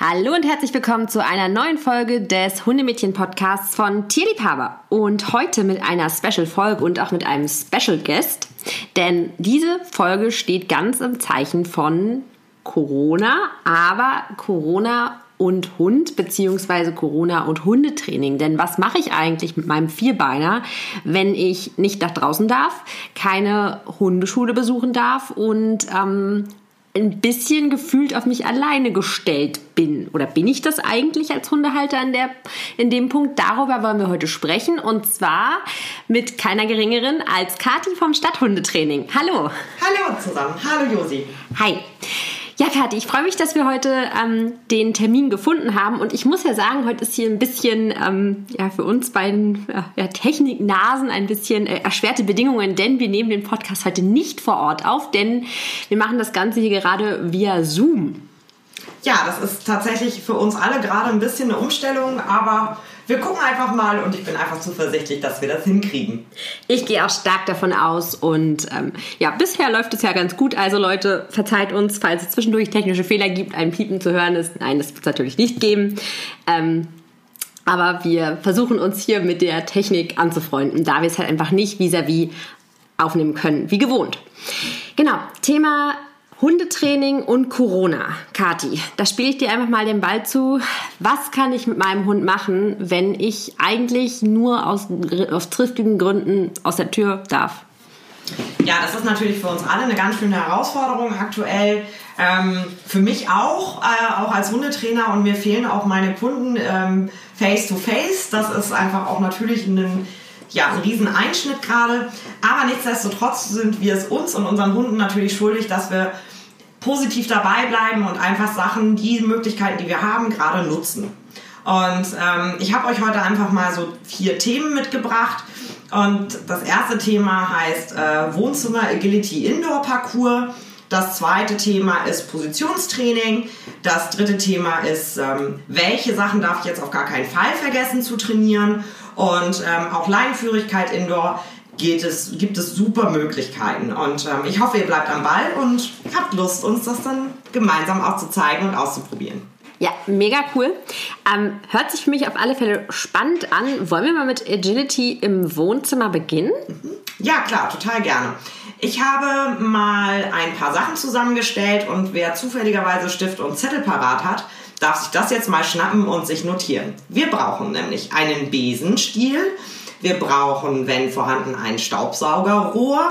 Hallo und herzlich willkommen zu einer neuen Folge des Hundemädchen-Podcasts von Tierliebhaber. Und heute mit einer Special-Folge und auch mit einem Special-Guest. Denn diese Folge steht ganz im Zeichen von Corona, aber Corona und Hund beziehungsweise Corona und Hundetraining. Denn was mache ich eigentlich mit meinem Vierbeiner, wenn ich nicht nach draußen darf, keine Hundeschule besuchen darf und ähm, ein bisschen gefühlt auf mich alleine gestellt bin. Oder bin ich das eigentlich als Hundehalter in, der, in dem Punkt? Darüber wollen wir heute sprechen und zwar mit keiner geringeren als Kati vom Stadthundetraining. Hallo. Hallo zusammen. Hallo Josi. Hi. Ja, Kathi, ich freue mich, dass wir heute ähm, den Termin gefunden haben. Und ich muss ja sagen, heute ist hier ein bisschen ähm, ja, für uns beiden ja, Techniknasen ein bisschen äh, erschwerte Bedingungen, denn wir nehmen den Podcast heute nicht vor Ort auf, denn wir machen das Ganze hier gerade via Zoom. Ja, das ist tatsächlich für uns alle gerade ein bisschen eine Umstellung, aber wir gucken einfach mal und ich bin einfach zuversichtlich, dass wir das hinkriegen. Ich gehe auch stark davon aus und ähm, ja, bisher läuft es ja ganz gut. Also Leute, verzeiht uns, falls es zwischendurch technische Fehler gibt, ein Piepen zu hören ist. Nein, das wird es natürlich nicht geben. Ähm, aber wir versuchen uns hier mit der Technik anzufreunden, da wir es halt einfach nicht vis-à-vis -vis aufnehmen können, wie gewohnt. Genau, Thema Hundetraining und Corona. Kati, da spiele ich dir einfach mal den Ball zu. Was kann ich mit meinem Hund machen, wenn ich eigentlich nur aus, aus triftigen Gründen aus der Tür darf? Ja, das ist natürlich für uns alle eine ganz schöne Herausforderung aktuell. Ähm, für mich auch, äh, auch als Hundetrainer und mir fehlen auch meine Kunden ähm, face to face. Das ist einfach auch natürlich ein ja, ein riesen Einschnitt gerade. Aber nichtsdestotrotz sind wir es uns und unseren Hunden natürlich schuldig, dass wir positiv dabei bleiben und einfach Sachen, die Möglichkeiten, die wir haben, gerade nutzen. Und ähm, ich habe euch heute einfach mal so vier Themen mitgebracht. Und das erste Thema heißt äh, Wohnzimmer Agility Indoor Parcours. Das zweite Thema ist Positionstraining. Das dritte Thema ist, ähm, welche Sachen darf ich jetzt auf gar keinen Fall vergessen zu trainieren. Und ähm, auch Leinenführigkeit Indoor geht es, gibt es super Möglichkeiten. Und ähm, ich hoffe, ihr bleibt am Ball und habt Lust, uns das dann gemeinsam auch zu zeigen und auszuprobieren. Ja, mega cool. Ähm, hört sich für mich auf alle Fälle spannend an. Wollen wir mal mit Agility im Wohnzimmer beginnen? Mhm. Ja, klar, total gerne. Ich habe mal ein paar Sachen zusammengestellt und wer zufälligerweise Stift und Zettel parat hat, darf sich das jetzt mal schnappen und sich notieren. Wir brauchen nämlich einen Besenstiel, wir brauchen, wenn vorhanden, ein Staubsaugerrohr.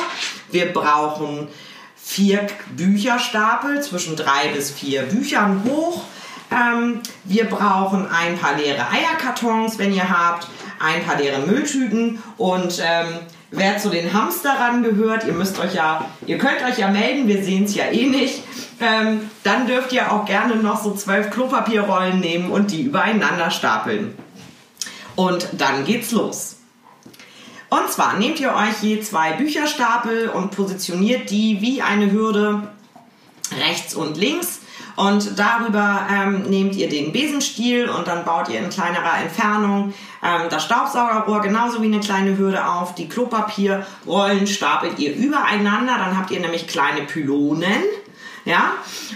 Wir brauchen vier Bücherstapel zwischen drei bis vier Büchern hoch. Ähm, wir brauchen ein paar leere Eierkartons, wenn ihr habt, ein paar leere Mülltüten und ähm, wer zu den Hamsterern gehört, ihr müsst euch ja, ihr könnt euch ja melden, wir sehen es ja eh nicht. Ähm, dann dürft ihr auch gerne noch so zwölf Klopapierrollen nehmen und die übereinander stapeln. Und dann geht's los. Und zwar nehmt ihr euch je zwei Bücherstapel und positioniert die wie eine Hürde rechts und links. Und darüber ähm, nehmt ihr den Besenstiel und dann baut ihr in kleinerer Entfernung ähm, das Staubsaugerrohr genauso wie eine kleine Hürde auf. Die Klopapierrollen stapelt ihr übereinander. Dann habt ihr nämlich kleine Pylonen ja?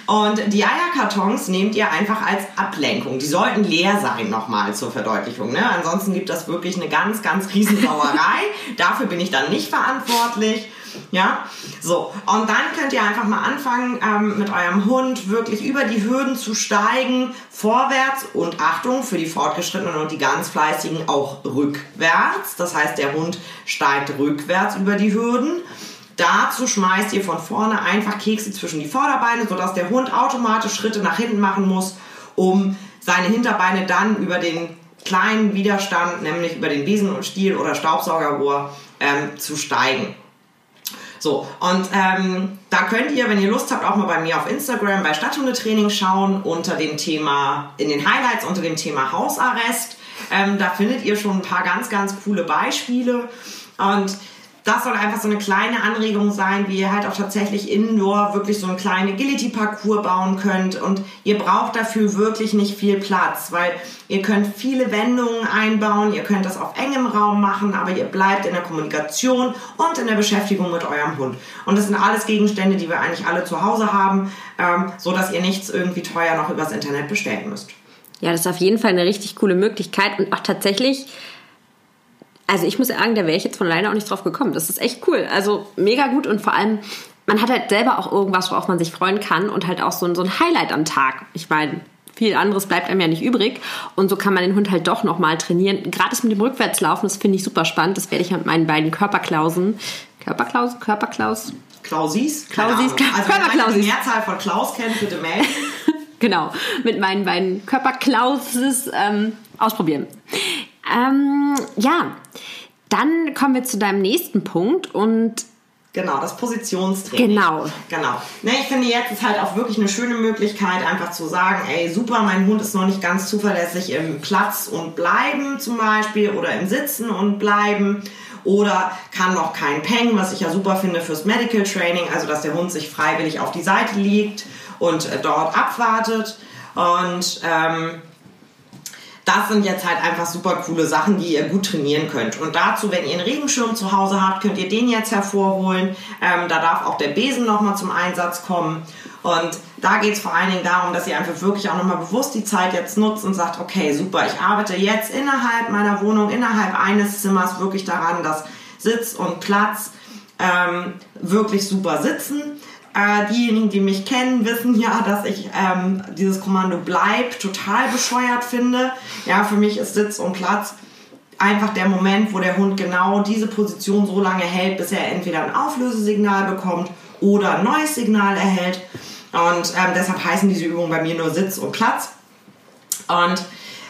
Und die Eierkartons nehmt ihr einfach als Ablenkung. Die sollten leer sein, nochmal zur Verdeutlichung. Ne? Ansonsten gibt das wirklich eine ganz, ganz Riesensauerei. Dafür bin ich dann nicht verantwortlich. Ja, so. Und dann könnt ihr einfach mal anfangen, ähm, mit eurem Hund wirklich über die Hürden zu steigen, vorwärts und Achtung für die Fortgeschrittenen und die ganz Fleißigen auch rückwärts. Das heißt, der Hund steigt rückwärts über die Hürden. Dazu schmeißt ihr von vorne einfach Kekse zwischen die Vorderbeine, sodass der Hund automatisch Schritte nach hinten machen muss, um seine Hinterbeine dann über den kleinen Widerstand, nämlich über den Besen und Stiel oder Staubsaugerrohr, ähm, zu steigen. So, und ähm, da könnt ihr, wenn ihr Lust habt, auch mal bei mir auf Instagram bei Stadthundetraining schauen, unter dem Thema, in den Highlights unter dem Thema Hausarrest. Ähm, da findet ihr schon ein paar ganz, ganz coole Beispiele. Und das soll einfach so eine kleine Anregung sein, wie ihr halt auch tatsächlich indoor wirklich so einen kleinen Agility-Parcours bauen könnt. Und ihr braucht dafür wirklich nicht viel Platz, weil ihr könnt viele Wendungen einbauen, ihr könnt das auf engem Raum machen, aber ihr bleibt in der Kommunikation und in der Beschäftigung mit eurem Hund. Und das sind alles Gegenstände, die wir eigentlich alle zu Hause haben, ähm, so dass ihr nichts irgendwie teuer noch übers Internet bestellen müsst. Ja, das ist auf jeden Fall eine richtig coole Möglichkeit und auch tatsächlich also ich muss sagen, da wäre ich jetzt von alleine auch nicht drauf gekommen. Das ist echt cool. Also mega gut und vor allem, man hat halt selber auch irgendwas, worauf man sich freuen kann und halt auch so ein, so ein Highlight am Tag. Ich meine, viel anderes bleibt einem ja nicht übrig. Und so kann man den Hund halt doch nochmal trainieren. Gerade das mit dem Rückwärtslaufen, das finde ich super spannend. Das werde ich mit meinen beiden Körperklausen. Körperklaus? Körperklaus? Klausis? Klausis, also Körperklausis. Wenn Mehrzahl von Klaus kennt, bitte melden. genau, mit meinen beiden Körperklauses ähm, ausprobieren. Ähm, ja, dann kommen wir zu deinem nächsten Punkt und Genau, das Positionstraining. Genau. Genau. Ne, ich finde, jetzt ist halt auch wirklich eine schöne Möglichkeit, einfach zu sagen, ey, super, mein Hund ist noch nicht ganz zuverlässig im Platz und Bleiben zum Beispiel oder im Sitzen und Bleiben oder kann noch kein Peng, was ich ja super finde fürs Medical Training, also dass der Hund sich freiwillig auf die Seite liegt und äh, dort abwartet und ähm, das sind jetzt halt einfach super coole Sachen, die ihr gut trainieren könnt. Und dazu, wenn ihr einen Regenschirm zu Hause habt, könnt ihr den jetzt hervorholen. Ähm, da darf auch der Besen nochmal zum Einsatz kommen. Und da geht es vor allen Dingen darum, dass ihr einfach wirklich auch nochmal bewusst die Zeit jetzt nutzt und sagt, okay, super, ich arbeite jetzt innerhalb meiner Wohnung, innerhalb eines Zimmers wirklich daran, dass Sitz und Platz ähm, wirklich super sitzen äh, diejenigen, die mich kennen, wissen ja, dass ich ähm, dieses Kommando bleib total bescheuert finde. Ja, für mich ist Sitz und Platz einfach der Moment, wo der Hund genau diese Position so lange hält, bis er entweder ein Auflösesignal bekommt oder ein neues Signal erhält. Und ähm, deshalb heißen diese Übungen bei mir nur Sitz und Platz. Und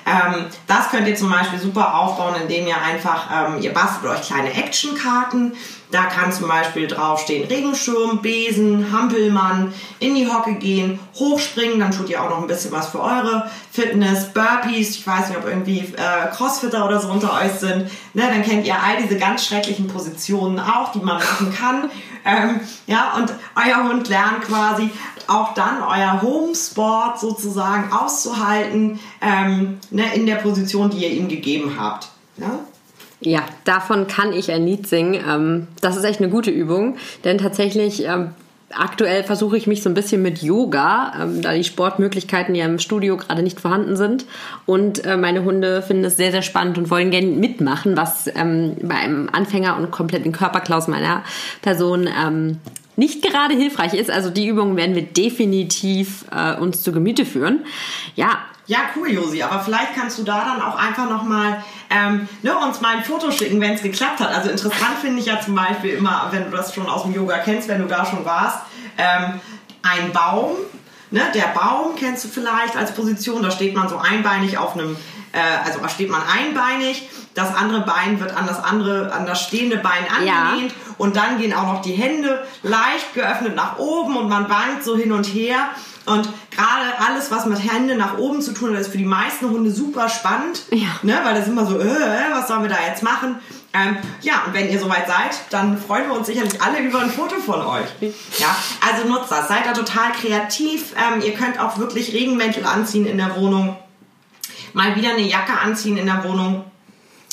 ähm, das könnt ihr zum Beispiel super aufbauen, indem ihr einfach, ähm, ihr bastelt euch kleine Actionkarten. Da kann zum Beispiel draufstehen Regenschirm, Besen, Hampelmann, in die Hocke gehen, hochspringen, dann tut ihr auch noch ein bisschen was für eure Fitness, Burpees, ich weiß nicht, ob irgendwie äh, Crossfitter oder so unter euch sind, ne, dann kennt ihr all diese ganz schrecklichen Positionen auch, die man machen kann. Ähm, ja, und euer Hund lernt quasi auch dann euer Homesport sozusagen auszuhalten ähm, ne, in der Position, die ihr ihm gegeben habt. Ja? Ja, davon kann ich ein Lied singen. Ähm, das ist echt eine gute Übung, denn tatsächlich ähm, aktuell versuche ich mich so ein bisschen mit Yoga, ähm, da die Sportmöglichkeiten ja im Studio gerade nicht vorhanden sind. Und äh, meine Hunde finden es sehr, sehr spannend und wollen gerne mitmachen, was bei einem Anfänger und kompletten Körperklaus meiner Person nicht gerade hilfreich ist. Also die Übungen werden wir definitiv äh, uns zu Gemüte führen. Ja. Ja, cool, Josi. Aber vielleicht kannst du da dann auch einfach nochmal ähm, ne, uns mal ein Foto schicken, wenn es geklappt hat. Also interessant finde ich ja zum Beispiel immer, wenn du das schon aus dem Yoga kennst, wenn du da schon warst, ähm, ein Baum. Ne, der Baum kennst du vielleicht als Position. Da steht man so einbeinig auf einem, äh, also da steht man einbeinig das andere Bein wird an das andere, an das stehende Bein angelehnt ja. und dann gehen auch noch die Hände leicht geöffnet nach oben und man wankt so hin und her. Und gerade alles, was mit Hände nach oben zu tun hat, ist für die meisten Hunde super spannend. Ja. Ne, weil das immer so, äh, was sollen wir da jetzt machen? Ähm, ja, und wenn ihr soweit seid, dann freuen wir uns sicherlich alle über ein Foto von euch. Ja, also nutzt das. Seid da total kreativ. Ähm, ihr könnt auch wirklich Regenmäntel anziehen in der Wohnung. Mal wieder eine Jacke anziehen in der Wohnung.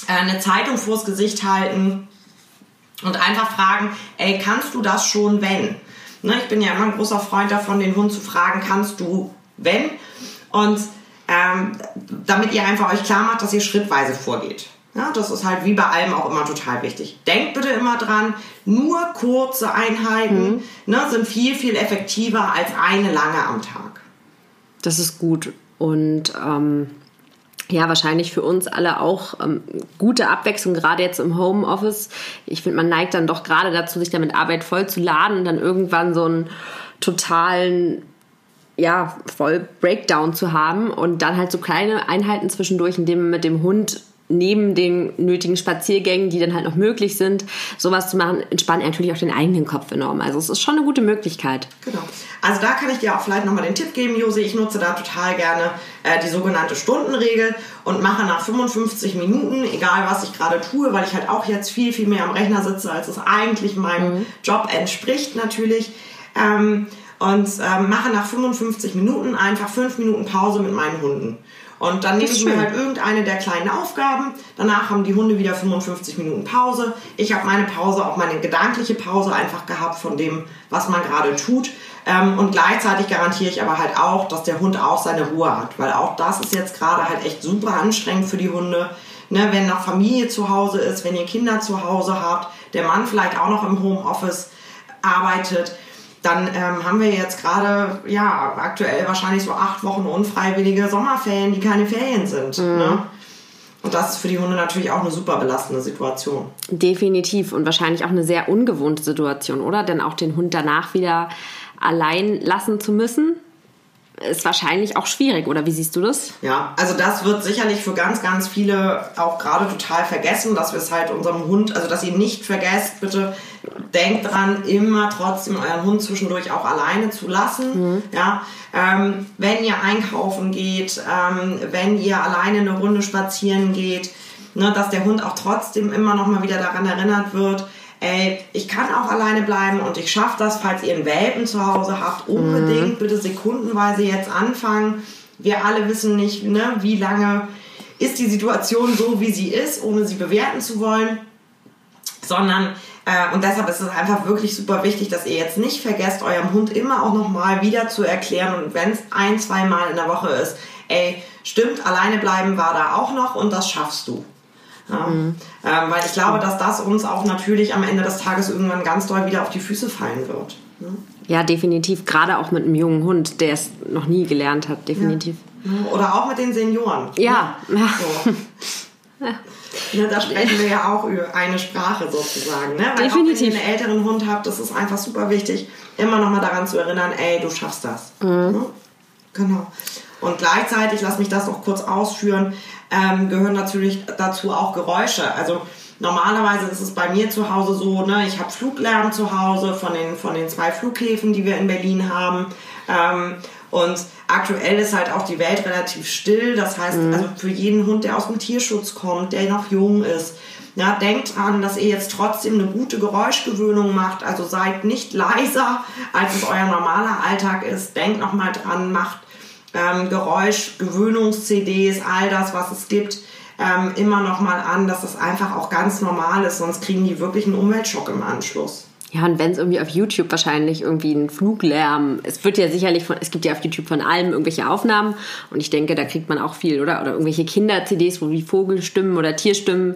Äh, eine Zeitung vors Gesicht halten und einfach fragen, ey, kannst du das schon, wenn? Ne, ich bin ja immer ein großer Freund davon, den Hund zu fragen, kannst du, wenn? Und ähm, damit ihr einfach euch klar macht, dass ihr schrittweise vorgeht. Ja, das ist halt wie bei allem auch immer total wichtig. Denkt bitte immer dran, nur kurze Einheiten mhm. ne, sind viel, viel effektiver als eine lange am Tag. Das ist gut. Und ähm, ja, wahrscheinlich für uns alle auch ähm, gute Abwechslung, gerade jetzt im Homeoffice. Ich finde, man neigt dann doch gerade dazu, sich damit Arbeit voll zu laden und dann irgendwann so einen totalen, ja, voll Breakdown zu haben und dann halt so kleine Einheiten zwischendurch, indem man mit dem Hund neben den nötigen Spaziergängen, die dann halt noch möglich sind, sowas zu machen, entspannt natürlich auch den eigenen Kopf enorm. Also es ist schon eine gute Möglichkeit. Genau. Also da kann ich dir auch vielleicht nochmal den Tipp geben, Josi. Ich nutze da total gerne äh, die sogenannte Stundenregel und mache nach 55 Minuten, egal was ich gerade tue, weil ich halt auch jetzt viel, viel mehr am Rechner sitze, als es eigentlich meinem mhm. Job entspricht natürlich. Ähm, und ähm, mache nach 55 Minuten einfach 5 Minuten Pause mit meinen Hunden. Und dann nehme ich mir halt irgendeine der kleinen Aufgaben. Danach haben die Hunde wieder 55 Minuten Pause. Ich habe meine Pause, auch meine gedankliche Pause einfach gehabt von dem, was man gerade tut. Ähm, und gleichzeitig garantiere ich aber halt auch, dass der Hund auch seine Ruhe hat. Weil auch das ist jetzt gerade halt echt super anstrengend für die Hunde. Ne, wenn noch Familie zu Hause ist, wenn ihr Kinder zu Hause habt, der Mann vielleicht auch noch im Homeoffice arbeitet dann ähm, haben wir jetzt gerade, ja, aktuell wahrscheinlich so acht Wochen unfreiwillige Sommerferien, die keine Ferien sind. Mhm. Ne? Und das ist für die Hunde natürlich auch eine super belastende Situation. Definitiv und wahrscheinlich auch eine sehr ungewohnte Situation, oder? Denn auch den Hund danach wieder allein lassen zu müssen, ist wahrscheinlich auch schwierig, oder wie siehst du das? Ja, also das wird sicherlich für ganz, ganz viele auch gerade total vergessen, dass wir es halt unserem Hund, also dass ihr nicht vergesst, bitte denkt dran, immer trotzdem euren Hund zwischendurch auch alleine zu lassen. Mhm. Ja, ähm, wenn ihr einkaufen geht, ähm, wenn ihr alleine eine Runde spazieren geht, ne, dass der Hund auch trotzdem immer noch mal wieder daran erinnert wird, ey, ich kann auch alleine bleiben und ich schaffe das, falls ihr einen Welpen zu Hause habt, unbedingt mhm. bitte sekundenweise jetzt anfangen. Wir alle wissen nicht, ne, wie lange ist die Situation so, wie sie ist, ohne sie bewerten zu wollen, sondern äh, und deshalb ist es einfach wirklich super wichtig, dass ihr jetzt nicht vergesst, eurem Hund immer auch nochmal wieder zu erklären und wenn es ein, zwei Mal in der Woche ist, ey, stimmt, alleine bleiben war da auch noch und das schaffst du. Ja. Mhm. Ähm, weil ich glaube, dass das uns auch natürlich am Ende des Tages irgendwann ganz doll wieder auf die Füße fallen wird. Ne? Ja, definitiv. Gerade auch mit einem jungen Hund, der es noch nie gelernt hat, definitiv. Ja. Oder auch mit den Senioren. Ja. Ne? ja. So. Ne, da sprechen wir ja auch über eine Sprache sozusagen. Ne? Weil Definitiv. Auch wenn ihr einen älteren Hund habt, das ist einfach super wichtig, immer noch mal daran zu erinnern, ey, du schaffst das. Mhm. Ne? Genau. Und gleichzeitig, lass mich das noch kurz ausführen, ähm, gehören natürlich dazu auch Geräusche. Also normalerweise ist es bei mir zu Hause so, ne, ich habe Fluglärm zu Hause von den, von den zwei Flughäfen, die wir in Berlin haben. Ähm, und aktuell ist halt auch die Welt relativ still. Das heißt, mhm. also für jeden Hund, der aus dem Tierschutz kommt, der noch jung ist, ja, denkt dran, dass ihr jetzt trotzdem eine gute Geräuschgewöhnung macht. Also seid nicht leiser, als es euer normaler Alltag ist. Denkt nochmal dran, macht ähm, Geräuschgewöhnungs-CDs, all das, was es gibt, ähm, immer nochmal an, dass das einfach auch ganz normal ist. Sonst kriegen die wirklich einen Umweltschock im Anschluss. Ja, und wenn es irgendwie auf YouTube wahrscheinlich irgendwie ein Fluglärm, es wird ja sicherlich von, es gibt ja auf YouTube von allem irgendwelche Aufnahmen und ich denke, da kriegt man auch viel, oder? Oder irgendwelche Kinder-CDs, wo die Vogelstimmen oder Tierstimmen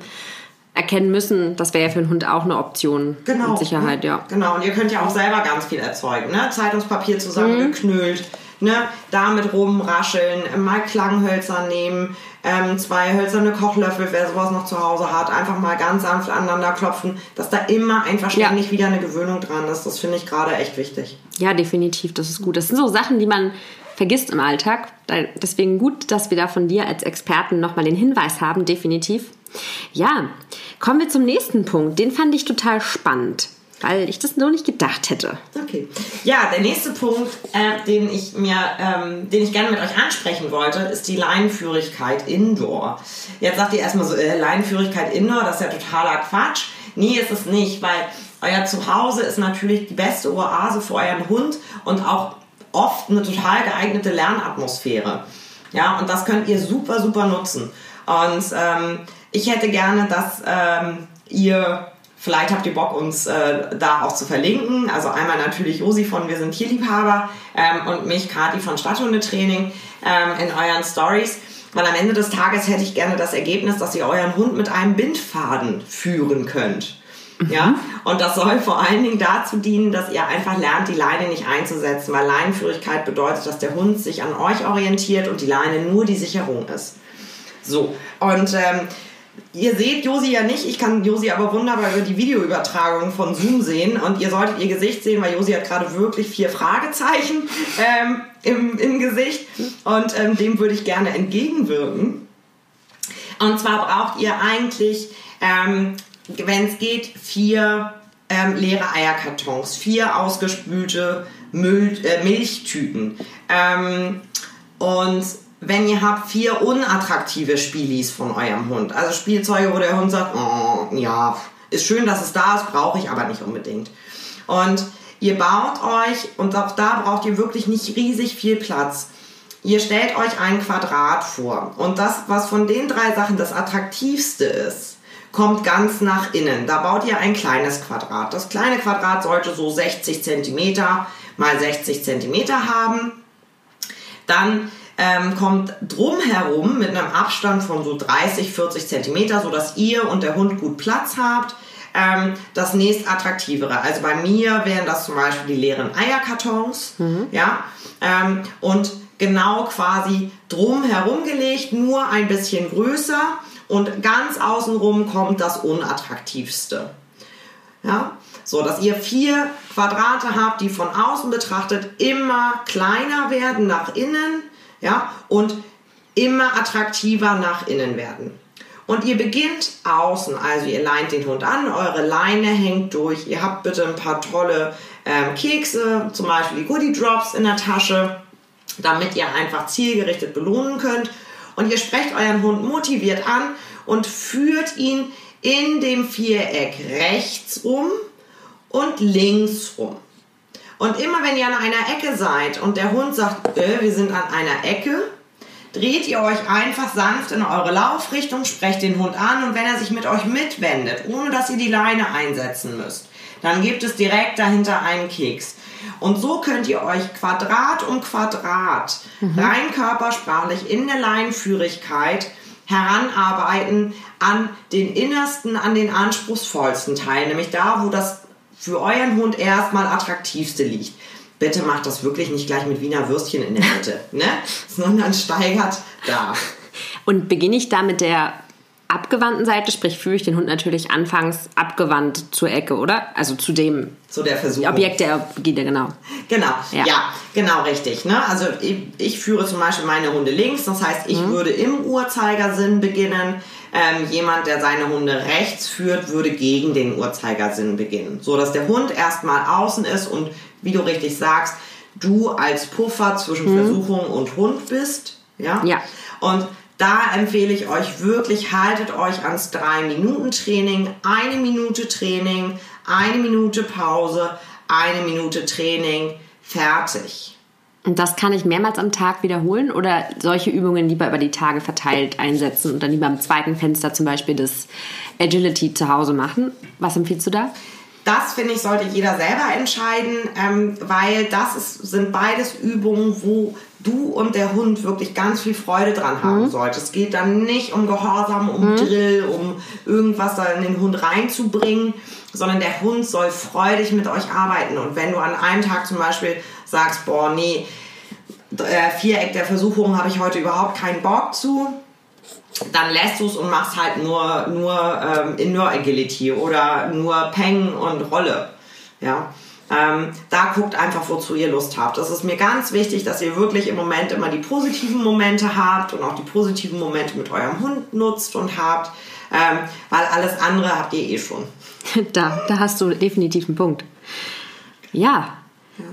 erkennen müssen, das wäre ja für einen Hund auch eine Option. Genau. Mit Sicherheit, ja. Genau, und ihr könnt ja auch selber ganz viel erzeugen, ne? Zeitungspapier zusammengeknüllt, mhm. Ne? Damit rumrascheln, mal Klanghölzer nehmen, ähm, zwei hölzerne Kochlöffel, wer sowas noch zu Hause hat, einfach mal ganz sanft aneinander klopfen, dass da immer einfach ständig ja. wieder eine Gewöhnung dran ist. Das finde ich gerade echt wichtig. Ja, definitiv, das ist gut. Das sind so Sachen, die man vergisst im Alltag. Deswegen gut, dass wir da von dir als Experten nochmal den Hinweis haben, definitiv. Ja, kommen wir zum nächsten Punkt. Den fand ich total spannend weil ich das nur nicht gedacht hätte. Okay. Ja, der nächste Punkt, äh, den ich mir, ähm, den ich gerne mit euch ansprechen wollte, ist die Leinenführigkeit Indoor. Jetzt sagt ihr erstmal so, äh, Leinenführigkeit Indoor, das ist ja totaler Quatsch. Nee, ist es nicht, weil euer Zuhause ist natürlich die beste Oase für euren Hund und auch oft eine total geeignete Lernatmosphäre. Ja, und das könnt ihr super, super nutzen. Und ähm, ich hätte gerne, dass ähm, ihr Vielleicht habt ihr Bock, uns äh, da auch zu verlinken. Also einmal natürlich Josi von Wir sind Tierliebhaber ähm, und mich, Kati von Stadthundetraining ähm, in euren Stories. Weil am Ende des Tages hätte ich gerne das Ergebnis, dass ihr euren Hund mit einem Bindfaden führen könnt. Ja, mhm. und das soll vor allen Dingen dazu dienen, dass ihr einfach lernt, die Leine nicht einzusetzen, weil Leinenführigkeit bedeutet, dass der Hund sich an euch orientiert und die Leine nur die Sicherung ist. So, und ähm, Ihr seht Josi ja nicht, ich kann Josi aber wunderbar über die Videoübertragung von Zoom sehen und ihr solltet ihr Gesicht sehen, weil Josi hat gerade wirklich vier Fragezeichen ähm, im, im Gesicht und ähm, dem würde ich gerne entgegenwirken. Und zwar braucht ihr eigentlich, ähm, wenn es geht, vier ähm, leere Eierkartons, vier ausgespülte Müll, äh, Milchtüten. Ähm, und wenn ihr habt vier unattraktive Spielis von eurem Hund, also Spielzeuge, wo der Hund sagt, oh, ja, ist schön, dass es da ist, brauche ich aber nicht unbedingt. Und ihr baut euch, und auch da braucht ihr wirklich nicht riesig viel Platz. Ihr stellt euch ein Quadrat vor. Und das, was von den drei Sachen das attraktivste ist, kommt ganz nach innen. Da baut ihr ein kleines Quadrat. Das kleine Quadrat sollte so 60 cm mal 60 cm haben. Dann ähm, kommt drumherum mit einem Abstand von so 30, 40 cm, sodass ihr und der Hund gut Platz habt. Ähm, das nächst attraktivere. Also bei mir wären das zum Beispiel die leeren Eierkartons. Mhm. Ja, ähm, und genau quasi drumherum gelegt, nur ein bisschen größer und ganz außenrum kommt das unattraktivste. Ja, so dass ihr vier Quadrate habt, die von außen betrachtet immer kleiner werden nach innen, ja, und immer attraktiver nach innen werden. Und ihr beginnt außen, also ihr leint den Hund an, eure Leine hängt durch, ihr habt bitte ein paar tolle ähm, Kekse, zum Beispiel die Goodie Drops in der Tasche, damit ihr einfach zielgerichtet belohnen könnt. Und ihr sprecht euren Hund motiviert an und führt ihn in dem Viereck rechts rum und links rum. Und immer wenn ihr an einer Ecke seid und der Hund sagt, äh, wir sind an einer Ecke, dreht ihr euch einfach sanft in eure Laufrichtung, sprecht den Hund an und wenn er sich mit euch mitwendet, ohne dass ihr die Leine einsetzen müsst, dann gibt es direkt dahinter einen Keks. Und so könnt ihr euch Quadrat um Quadrat mhm. rein körpersprachlich in der Leinführigkeit heranarbeiten an den innersten, an den anspruchsvollsten Teil, nämlich da, wo das für euren Hund erstmal attraktivste liegt. Bitte macht das wirklich nicht gleich mit Wiener Würstchen in der Mitte, ne? sondern steigert da. Und beginne ich da mit der abgewandten Seite, sprich führe ich den Hund natürlich anfangs abgewandt zur Ecke, oder? Also zu dem zu der Versuchung. Objekt der Begierde, genau. Genau, ja, ja genau richtig. Ne? Also ich, ich, führe zum Beispiel meine Hunde links, das heißt, ich mhm. würde im Uhrzeigersinn beginnen. Ähm, jemand, der seine Hunde rechts führt, würde gegen den Uhrzeigersinn beginnen. So dass der Hund erstmal außen ist und wie du richtig sagst, du als Puffer zwischen mhm. Versuchung und Hund bist. Ja. ja. Und da empfehle ich euch wirklich, haltet euch ans 3-Minuten-Training, eine Minute Training, eine Minute Pause, eine Minute Training, fertig. Und das kann ich mehrmals am Tag wiederholen oder solche Übungen lieber über die Tage verteilt einsetzen und dann lieber im zweiten Fenster zum Beispiel das Agility zu Hause machen? Was empfiehlst du da? Das finde ich, sollte jeder selber entscheiden, ähm, weil das ist, sind beides Übungen, wo du und der Hund wirklich ganz viel Freude dran haben mhm. sollt. Es geht dann nicht um Gehorsam, um mhm. Drill, um irgendwas da in den Hund reinzubringen, sondern der Hund soll freudig mit euch arbeiten. Und wenn du an einem Tag zum Beispiel sagst, boah, nee, äh, Viereck der Versuchung habe ich heute überhaupt keinen Bock zu, dann lässt du es und machst halt nur, nur ähm, Indoor Agility oder nur Peng und Rolle. Ja. Ähm, da guckt einfach, wozu ihr Lust habt. Das ist mir ganz wichtig, dass ihr wirklich im Moment immer die positiven Momente habt und auch die positiven Momente mit eurem Hund nutzt und habt, ähm, weil alles andere habt ihr eh schon. Da, da hast du definitiv einen Punkt. Ja. ja.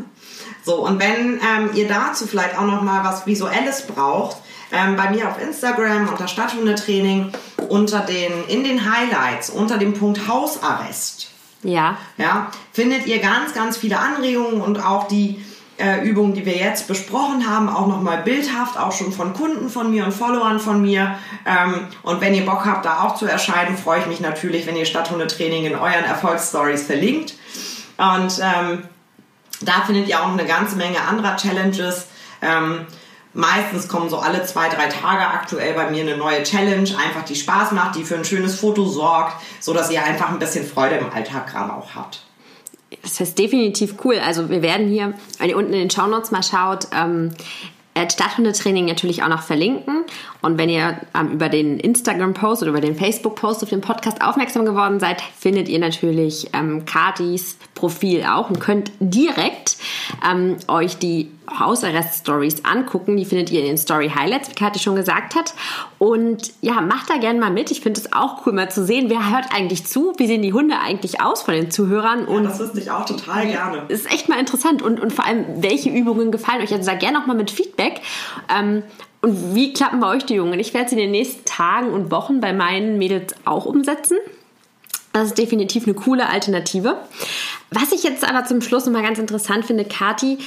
So, und wenn ähm, ihr dazu vielleicht auch noch mal was Visuelles braucht, ähm, bei mir auf Instagram unter Stadthundetraining unter den, in den Highlights unter dem Punkt Hausarrest. Ja. Ja, findet ihr ganz, ganz viele Anregungen und auch die äh, Übungen, die wir jetzt besprochen haben, auch nochmal bildhaft, auch schon von Kunden von mir und Followern von mir. Ähm, und wenn ihr Bock habt, da auch zu erscheinen, freue ich mich natürlich, wenn ihr Stadthundetraining in euren Erfolgsstories verlinkt. Und ähm, da findet ihr auch eine ganze Menge anderer Challenges. Ähm, Meistens kommen so alle zwei, drei Tage aktuell bei mir eine neue Challenge, einfach die Spaß macht, die für ein schönes Foto sorgt, so dass ihr einfach ein bisschen Freude im Alltag gerade auch habt. Das ist definitiv cool. Also wir werden hier, wenn ihr unten in den Shownotes mal schaut, ähm, Stadthundetraining natürlich auch noch verlinken. Und wenn ihr ähm, über den Instagram-Post oder über den Facebook-Post auf den Podcast aufmerksam geworden seid, findet ihr natürlich ähm, Katis Profil auch und könnt direkt ähm, euch die Hausarrest-Stories angucken. Die findet ihr in den Story-Highlights, wie Kathi schon gesagt hat. Und ja, macht da gerne mal mit. Ich finde es auch cool, mal zu sehen, wer hört eigentlich zu, wie sehen die Hunde eigentlich aus von den Zuhörern. Und ja, das wüsste ich auch total gerne. Ist echt mal interessant. Und, und vor allem, welche Übungen gefallen euch? Also sag gerne auch mal mit Feedback. Ähm, und wie klappen bei euch die Jungen? Ich werde sie in den nächsten Tagen und Wochen bei meinen Mädels auch umsetzen. Das ist definitiv eine coole Alternative. Was ich jetzt aber zum Schluss nochmal ganz interessant finde, Kati,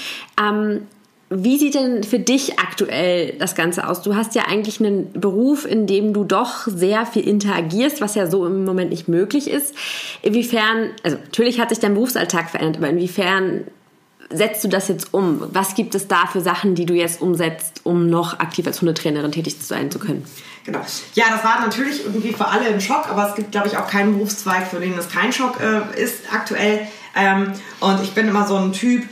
ähm, wie sieht denn für dich aktuell das Ganze aus? Du hast ja eigentlich einen Beruf, in dem du doch sehr viel interagierst, was ja so im Moment nicht möglich ist. Inwiefern, also natürlich hat sich dein Berufsalltag verändert, aber inwiefern setzt du das jetzt um? Was gibt es da für Sachen, die du jetzt umsetzt, um noch aktiv als Hundetrainerin tätig sein zu können? Genau. Ja, das war natürlich irgendwie für alle ein Schock, aber es gibt, glaube ich, auch keinen Berufszweig, für den es kein Schock äh, ist aktuell. Ähm, und ich bin immer so ein Typ,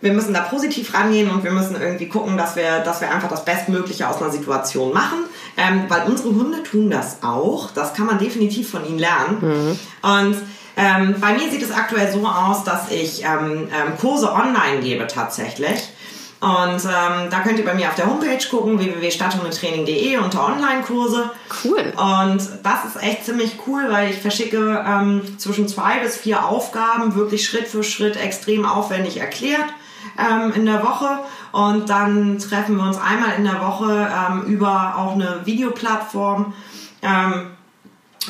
wir müssen da positiv rangehen und wir müssen irgendwie gucken, dass wir, dass wir einfach das Bestmögliche aus einer Situation machen, ähm, weil unsere Hunde tun das auch. Das kann man definitiv von ihnen lernen. Mhm. Und ähm, bei mir sieht es aktuell so aus, dass ich ähm, ähm, Kurse online gebe tatsächlich. Und ähm, da könnt ihr bei mir auf der Homepage gucken, www.stadthundetraining.de unter Online-Kurse. Cool. Und das ist echt ziemlich cool, weil ich verschicke ähm, zwischen zwei bis vier Aufgaben, wirklich Schritt für Schritt extrem aufwendig erklärt ähm, in der Woche. Und dann treffen wir uns einmal in der Woche ähm, über auch eine Videoplattform. Ähm,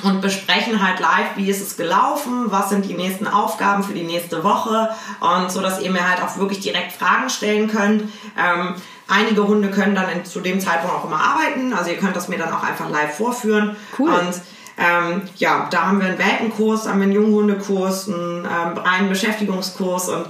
und besprechen halt live, wie ist es gelaufen, was sind die nächsten Aufgaben für die nächste Woche und so, dass ihr mir halt auch wirklich direkt Fragen stellen könnt. Ähm, einige Hunde können dann in, zu dem Zeitpunkt auch immer arbeiten, also ihr könnt das mir dann auch einfach live vorführen. Cool. Und ähm, ja, da haben wir einen Welpenkurs, haben wir einen Junghundekurs, einen ähm, reinen Beschäftigungskurs und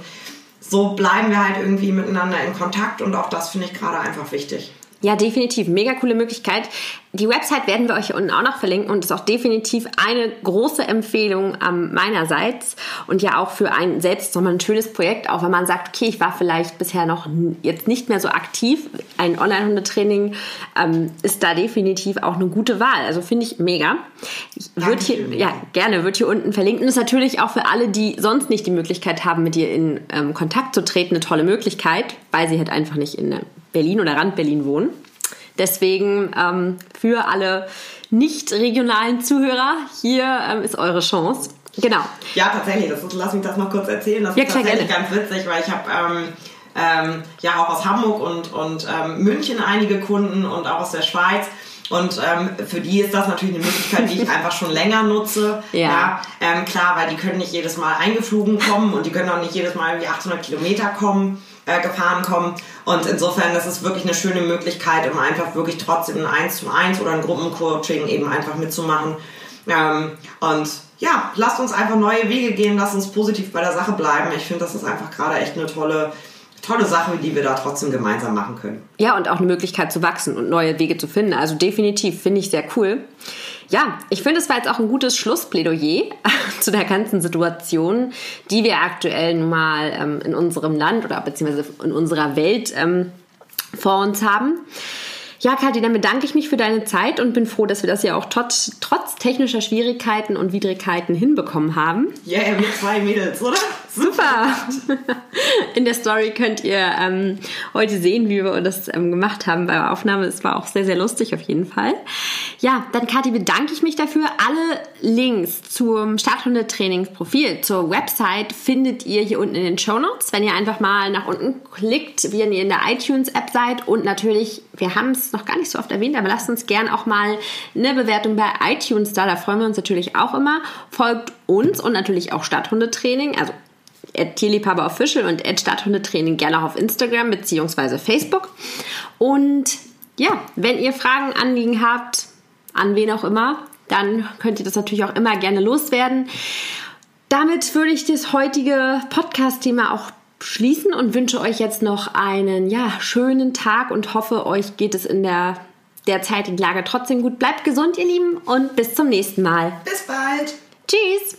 so bleiben wir halt irgendwie miteinander in Kontakt und auch das finde ich gerade einfach wichtig. Ja, definitiv. Mega coole Möglichkeit. Die Website werden wir euch hier unten auch noch verlinken und ist auch definitiv eine große Empfehlung ähm, meinerseits und ja auch für ein selbst nochmal ein schönes Projekt, auch wenn man sagt, okay, ich war vielleicht bisher noch jetzt nicht mehr so aktiv. Ein Online-Hundetraining ähm, ist da definitiv auch eine gute Wahl. Also finde ich mega. Wird hier, ja, gerne, wird hier unten verlinkt. Und ist natürlich auch für alle, die sonst nicht die Möglichkeit haben, mit dir in ähm, Kontakt zu treten, eine tolle Möglichkeit, weil sie halt einfach nicht in Berlin oder Rand Berlin wohnen. Deswegen ähm, für alle nicht regionalen Zuhörer, hier ähm, ist eure Chance. Genau. Ja, tatsächlich. Das lass mich das noch kurz erzählen. Das ja, ist tatsächlich gerne. ganz witzig, weil ich habe ähm, ähm, ja auch aus Hamburg und, und ähm, München einige Kunden und auch aus der Schweiz. Und ähm, für die ist das natürlich eine Möglichkeit, die ich einfach schon länger nutze. Ja. ja ähm, klar, weil die können nicht jedes Mal eingeflogen kommen und die können auch nicht jedes Mal wie 800 Kilometer kommen äh, gefahren kommen. Und insofern, das ist wirklich eine schöne Möglichkeit, um einfach wirklich trotzdem ein 1 zu 1 oder ein Gruppencoaching eben einfach mitzumachen. Ähm, und ja, lasst uns einfach neue Wege gehen, lasst uns positiv bei der Sache bleiben. Ich finde, das ist einfach gerade echt eine tolle, tolle Sache, die wir da trotzdem gemeinsam machen können. Ja, und auch eine Möglichkeit zu wachsen und neue Wege zu finden. Also definitiv finde ich sehr cool. Ja, ich finde, es war jetzt auch ein gutes Schlussplädoyer zu der ganzen Situation, die wir aktuell nun mal ähm, in unserem Land oder beziehungsweise in unserer Welt ähm, vor uns haben. Ja, Kathi, dann bedanke ich mich für deine Zeit und bin froh, dass wir das ja auch trotz, trotz technischer Schwierigkeiten und Widrigkeiten hinbekommen haben. Yeah, mit zwei Mädels, oder? Super! In der Story könnt ihr ähm, heute sehen, wie wir das ähm, gemacht haben bei der Aufnahme. Es war auch sehr, sehr lustig auf jeden Fall. Ja, dann Kathi, bedanke ich mich dafür. Alle Links zum Starthundetrainingsprofil, zur Website findet ihr hier unten in den Show Notes. Wenn ihr einfach mal nach unten klickt, wie ihr in der iTunes-App seid und natürlich, wir haben es noch gar nicht so oft erwähnt, aber lasst uns gern auch mal eine Bewertung bei iTunes da. Da freuen wir uns natürlich auch immer. Folgt uns und natürlich auch Stadthundetraining, also Tierliebhaber Official und Stadthundetraining gerne auch auf Instagram bzw. Facebook. Und ja, wenn ihr Fragen, Anliegen habt, an wen auch immer, dann könnt ihr das natürlich auch immer gerne loswerden. Damit würde ich das heutige Podcast-Thema auch schließen und wünsche euch jetzt noch einen ja, schönen Tag und hoffe, euch geht es in der derzeitigen Lage trotzdem gut. Bleibt gesund, ihr Lieben, und bis zum nächsten Mal. Bis bald. Tschüss.